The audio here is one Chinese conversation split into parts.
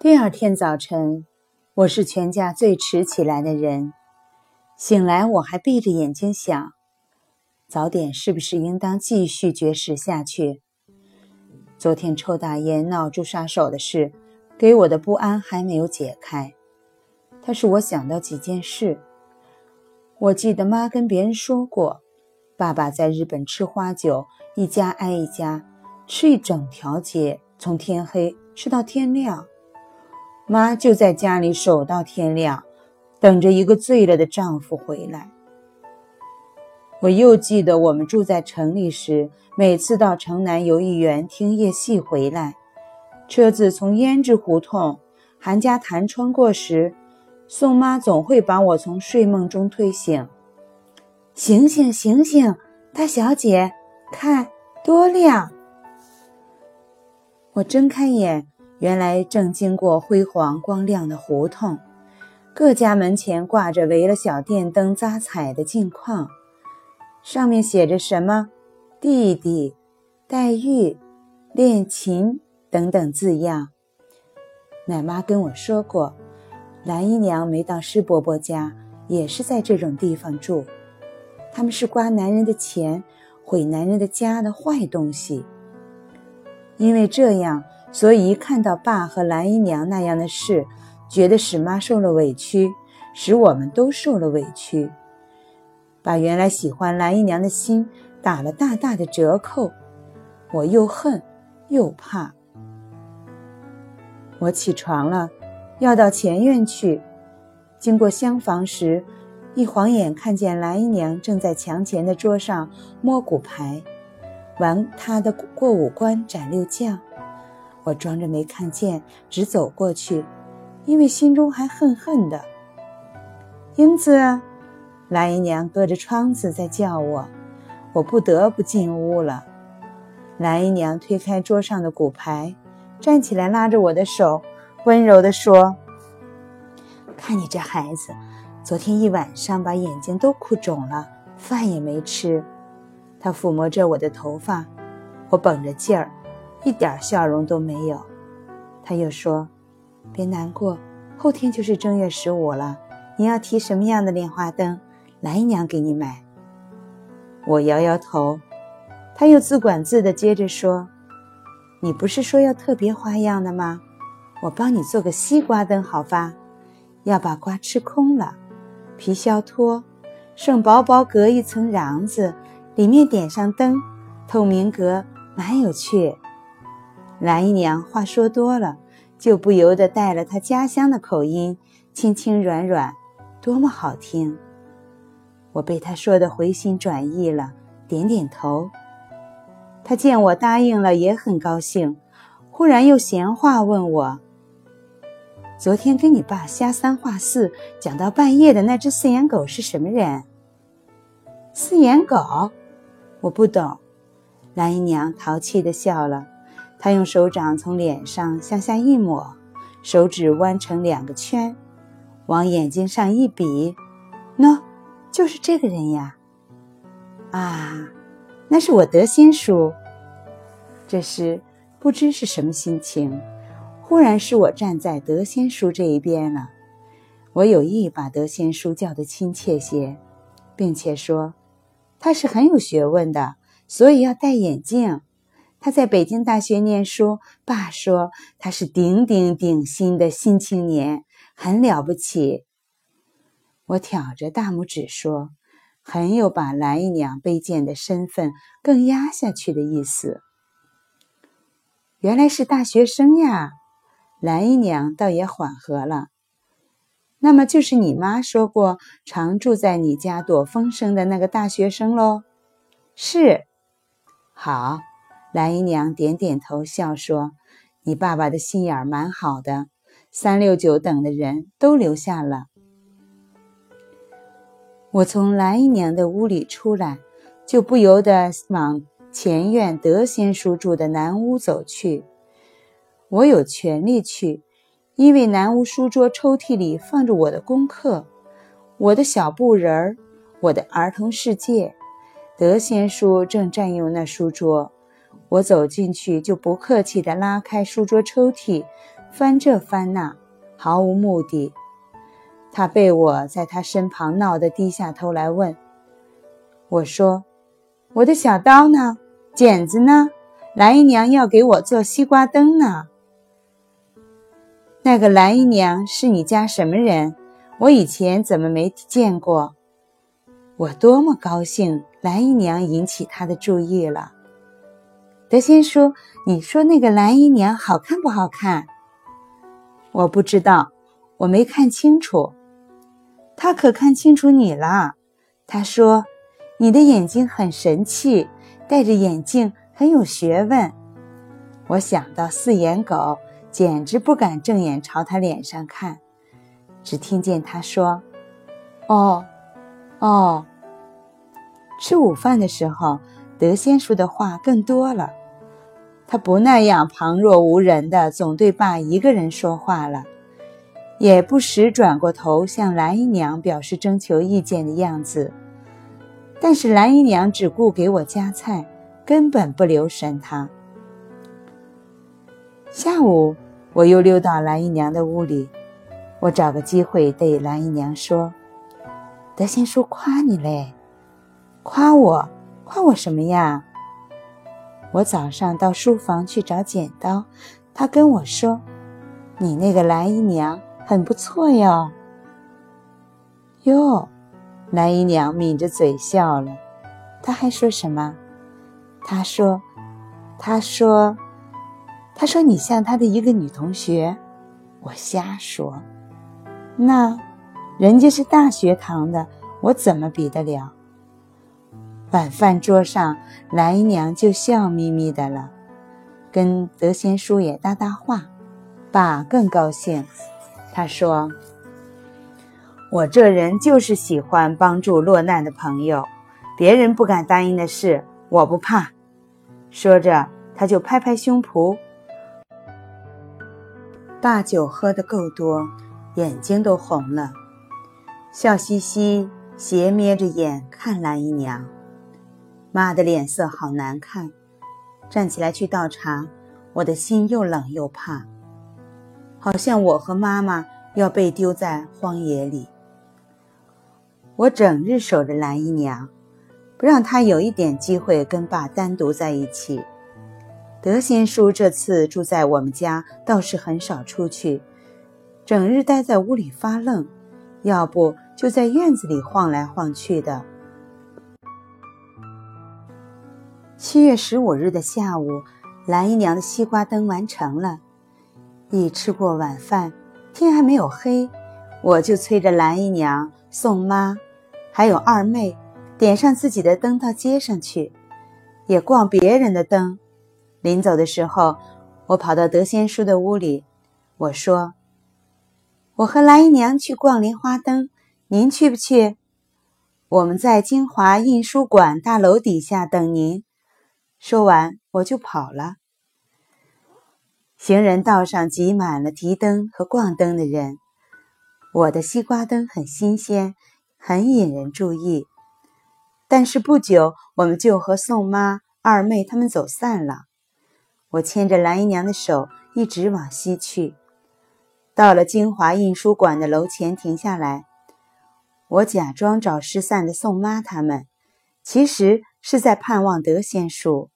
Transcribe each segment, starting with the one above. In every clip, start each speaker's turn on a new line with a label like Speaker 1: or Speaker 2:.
Speaker 1: 第二天早晨，我是全家最迟起来的人。醒来，我还闭着眼睛想，早点是不是应当继续绝食下去？昨天抽大烟闹朱杀手的事，给我的不安还没有解开。它使我想到几件事。我记得妈跟别人说过，爸爸在日本吃花酒，一家挨一家吃一整条街，从天黑吃到天亮。妈就在家里守到天亮，等着一个醉了的丈夫回来。我又记得我们住在城里时，每次到城南游艺园听夜戏回来，车子从胭脂胡同、韩家潭穿过时，宋妈总会把我从睡梦中推醒：“醒醒醒醒，大小姐，看多亮！”我睁开眼。原来正经过辉煌光亮的胡同，各家门前挂着围了小电灯扎彩的镜框，上面写着什么“弟弟”“黛玉”“练琴”等等字样。奶妈跟我说过，蓝姨娘没到施伯伯家，也是在这种地方住。他们是刮男人的钱、毁男人的家的坏东西，因为这样。所以一看到爸和蓝姨娘那样的事，觉得使妈受了委屈，使我们都受了委屈，把原来喜欢蓝姨娘的心打了大大的折扣。我又恨又怕。我起床了，要到前院去。经过厢房时，一晃眼看见蓝姨娘正在墙前的桌上摸骨牌，玩她的过五关斩六将。我装着没看见，只走过去，因为心中还恨恨的。英子，蓝姨娘隔着窗子在叫我，我不得不进屋了。蓝姨娘推开桌上的骨牌，站起来拉着我的手，温柔地说：“看你这孩子，昨天一晚上把眼睛都哭肿了，饭也没吃。”她抚摸着我的头发，我绷着劲儿。一点笑容都没有，他又说：“别难过，后天就是正月十五了。你要提什么样的莲花灯，来姨娘给你买。”我摇摇头。他又自管自的接着说：“你不是说要特别花样的吗？我帮你做个西瓜灯好吧？要把瓜吃空了，皮削脱，剩薄薄隔一层瓤子，里面点上灯，透明格，蛮有趣。”蓝姨娘话说多了，就不由得带了她家乡的口音，轻轻软软，多么好听！我被她说的回心转意了，点点头。她见我答应了，也很高兴，忽然又闲话问我：“昨天跟你爸瞎三话四，讲到半夜的那只四眼狗是什么人？”四眼狗，我不懂。蓝姨娘淘气的笑了。他用手掌从脸上向下一抹，手指弯成两个圈，往眼睛上一比，喏，就是这个人呀！啊，那是我德仙叔。这时不知是什么心情，忽然是我站在德仙叔这一边了。我有意把德仙叔叫得亲切些，并且说他是很有学问的，所以要戴眼镜。他在北京大学念书，爸说他是顶顶顶心的新青年，很了不起。我挑着大拇指说，很有把蓝姨娘卑贱的身份更压下去的意思。原来是大学生呀，蓝姨娘倒也缓和了。那么就是你妈说过常住在你家躲风声的那个大学生喽？是，好。蓝姨娘点点头，笑说：“你爸爸的心眼儿蛮好的，三六九等的人都留下了。”我从蓝姨娘的屋里出来，就不由得往前院德仙叔住的南屋走去。我有权利去，因为南屋书桌抽屉里放着我的功课，我的小布人儿，我的儿童世界。德仙叔正占用那书桌。我走进去，就不客气地拉开书桌抽屉，翻这翻那，毫无目的。他被我在他身旁闹得低下头来问：“我说，我的小刀呢？剪子呢？蓝姨娘要给我做西瓜灯呢。”那个蓝姨娘是你家什么人？我以前怎么没见过？我多么高兴，蓝姨娘引起他的注意了。德仙叔，你说那个蓝姨娘好看不好看？我不知道，我没看清楚。他可看清楚你了。他说：“你的眼睛很神气，戴着眼镜很有学问。”我想到四眼狗，简直不敢正眼朝他脸上看，只听见他说：“哦，哦。”吃午饭的时候，德仙叔的话更多了。他不那样旁若无人的总对爸一个人说话了，也不时转过头向蓝姨娘表示征求意见的样子。但是蓝姨娘只顾给我夹菜，根本不留神他。下午我又溜到蓝姨娘的屋里，我找个机会对蓝姨娘说：“德仙叔夸你嘞，夸我，夸我什么呀？”我早上到书房去找剪刀，他跟我说：“你那个蓝姨娘很不错哟。”哟，蓝姨娘抿着嘴笑了。他还说什么？他说：“他说，他说你像他的一个女同学。”我瞎说。那，人家是大学堂的，我怎么比得了？晚饭桌上，蓝姨娘就笑眯眯的了，跟德贤叔也搭搭话。爸更高兴，他说：“我这人就是喜欢帮助落难的朋友，别人不敢答应的事，我不怕。”说着，他就拍拍胸脯。爸酒喝得够多，眼睛都红了，笑嘻嘻，斜眯着眼看蓝姨娘。妈的脸色好难看，站起来去倒茶，我的心又冷又怕，好像我和妈妈要被丢在荒野里。我整日守着蓝姨娘，不让她有一点机会跟爸单独在一起。德仙叔这次住在我们家，倒是很少出去，整日待在屋里发愣，要不就在院子里晃来晃去的。七月十五日的下午，蓝姨娘的西瓜灯完成了。一吃过晚饭，天还没有黑，我就催着蓝姨娘、宋妈，还有二妹，点上自己的灯到街上去，也逛别人的灯。临走的时候，我跑到德先叔的屋里，我说：“我和蓝姨娘去逛莲花灯，您去不去？我们在金华印书馆大楼底下等您。”说完，我就跑了。行人道上挤满了提灯和逛灯的人。我的西瓜灯很新鲜，很引人注意。但是不久，我们就和宋妈、二妹他们走散了。我牵着蓝姨娘的手，一直往西去。到了京华印书馆的楼前，停下来。我假装找失散的宋妈他们，其实。是在盼望德仙叔。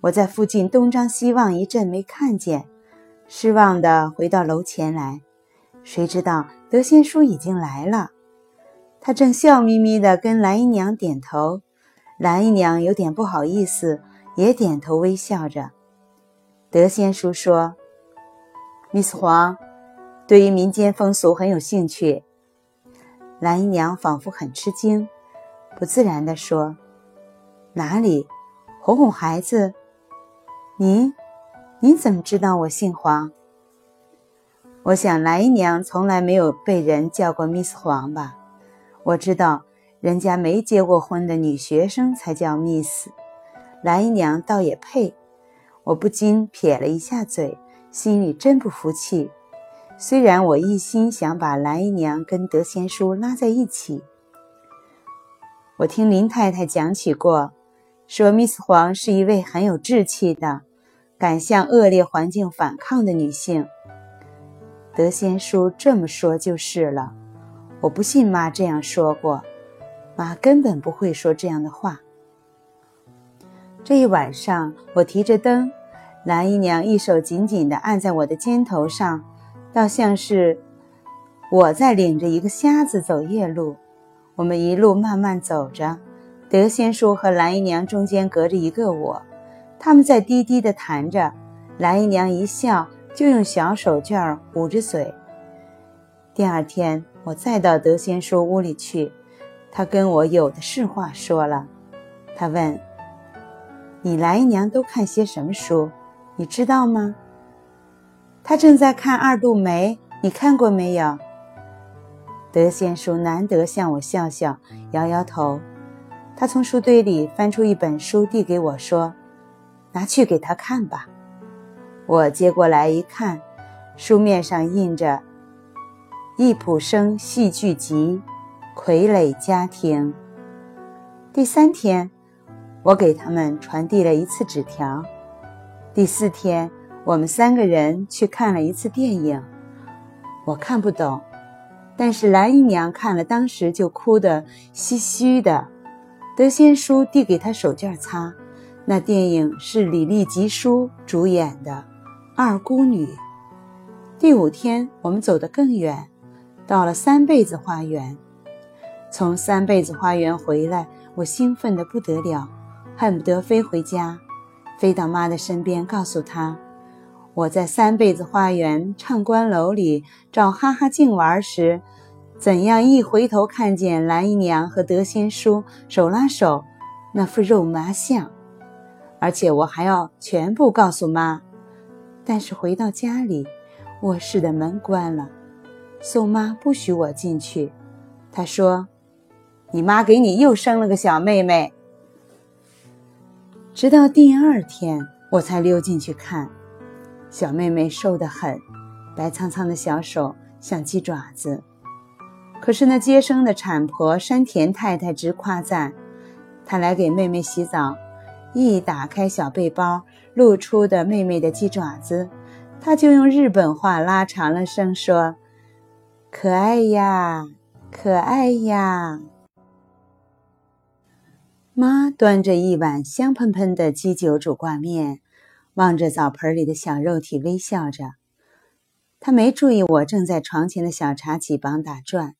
Speaker 1: 我在附近东张西望一阵，没看见，失望的回到楼前来。谁知道德仙叔已经来了，他正笑眯眯地跟蓝姨娘点头。蓝姨娘有点不好意思，也点头微笑着。德仙叔说：“Miss 黄，对于民间风俗很有兴趣。”蓝姨娘仿佛很吃惊，不自然地说。哪里，哄哄孩子？您，您怎么知道我姓黄？我想蓝姨娘从来没有被人叫过 Miss 黄吧？我知道，人家没结过婚的女学生才叫 Miss。蓝姨娘倒也配。我不禁撇了一下嘴，心里真不服气。虽然我一心想把蓝姨娘跟德贤叔拉在一起。我听林太太讲起过。说，Miss 黄是一位很有志气的、敢向恶劣环境反抗的女性。德先叔这么说就是了。我不信妈这样说过，妈根本不会说这样的话。这一晚上，我提着灯，蓝姨娘一手紧紧地按在我的肩头上，倒像是我在领着一个瞎子走夜路。我们一路慢慢走着，德仙叔和蓝姨娘中间隔着一个我，他们在低低地谈着。蓝姨娘一笑，就用小手绢捂着嘴。第二天，我再到德仙叔屋里去，他跟我有的是话说了。他问：“你蓝姨娘都看些什么书？你知道吗？”他正在看《二度梅》，你看过没有？德仙叔难得向我笑笑，摇摇头。他从书堆里翻出一本书，递给我说：“拿去给他看吧。”我接过来一看，书面上印着《易卜生戏剧集》，傀儡家庭。第三天，我给他们传递了一次纸条。第四天，我们三个人去看了一次电影。我看不懂，但是蓝姨娘看了，当时就哭得唏嘘的。德先叔递给他手绢擦。那电影是李立吉叔主演的。二姑女。第五天，我们走得更远，到了三辈子花园。从三辈子花园回来，我兴奋得不得了，恨不得飞回家，飞到妈的身边，告诉她，我在三辈子花园唱官楼里找哈哈镜玩时，怎样一回头看见蓝姨娘和德仙叔手拉手，那副肉麻相，而且我还要全部告诉妈。但是回到家里，卧室的门关了，宋妈不许我进去。她说：“你妈给你又生了个小妹妹。”直到第二天，我才溜进去看，小妹妹瘦得很，白苍苍的小手像鸡爪子。可是那接生的产婆山田太太直夸赞，她来给妹妹洗澡。一打开小背包，露出的妹妹的鸡爪子，她就用日本话拉长了声说：“可爱呀，可爱呀。”妈端着一碗香喷喷的鸡酒煮挂面，望着澡盆里的小肉体微笑着。她没注意我正在床前的小茶几旁打转。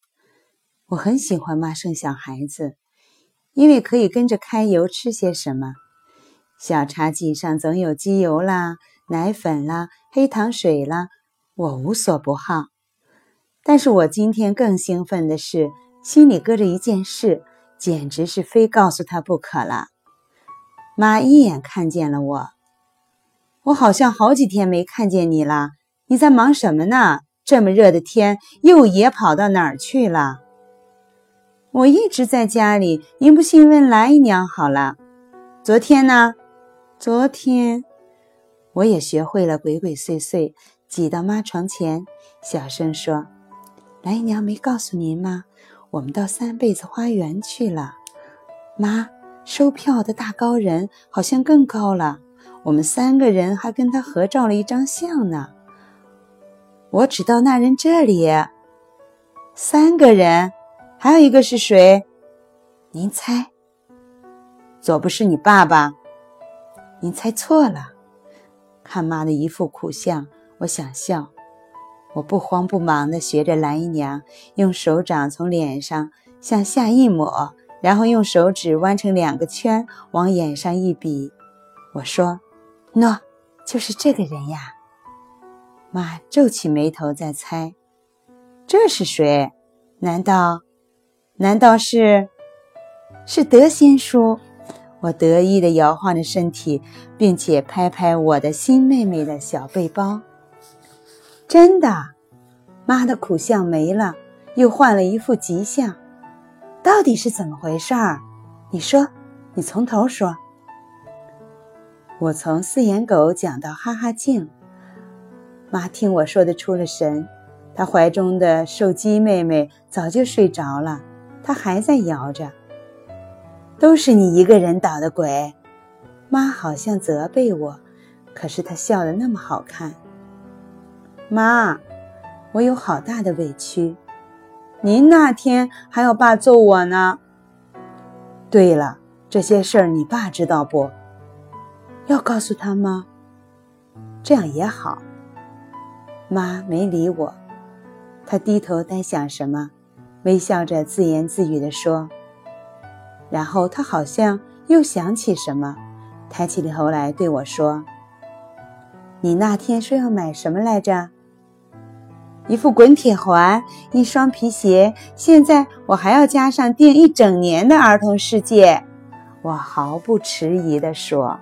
Speaker 1: 我很喜欢妈生小孩子，因为可以跟着开油吃些什么。小茶几上总有机油啦、奶粉啦、黑糖水啦，我无所不好。但是我今天更兴奋的是，心里搁着一件事，简直是非告诉他不可了。妈一眼看见了我，我好像好几天没看见你了。你在忙什么呢？这么热的天，又野跑到哪儿去了？我一直在家里，您不信问兰姨娘好了。昨天呢？昨天，我也学会了鬼鬼祟祟，挤到妈床前，小声说：“兰姨娘没告诉您吗？我们到三辈子花园去了。妈，收票的大高人好像更高了。我们三个人还跟他合照了一张相呢。我只到那人这里，三个人，还有一个是谁？您猜？左不是你爸爸？”您猜错了，看妈的一副苦相，我想笑。我不慌不忙地学着蓝姨娘，用手掌从脸上向下一抹，然后用手指弯成两个圈，往眼上一比。我说：“喏，就是这个人呀。”妈皱起眉头在猜：“这是谁？难道？难道是？是德仙叔？”我得意地摇晃着身体，并且拍拍我的新妹妹的小背包。真的，妈的苦相没了，又换了一副吉相。到底是怎么回事儿？你说，你从头说。我从四眼狗讲到哈哈镜，妈听我说的出了神。她怀中的瘦鸡妹妹早就睡着了，他还在摇着。都是你一个人捣的鬼，妈好像责备我，可是她笑得那么好看。妈，我有好大的委屈。您那天还要爸揍我呢。对了，这些事儿你爸知道不？要告诉他吗？这样也好。妈没理我，她低头在想什么，微笑着自言自语地说。然后他好像又想起什么，抬起头来对我说：“你那天说要买什么来着？一副滚铁环，一双皮鞋。现在我还要加上订一整年的儿童世界。”我毫不迟疑地说。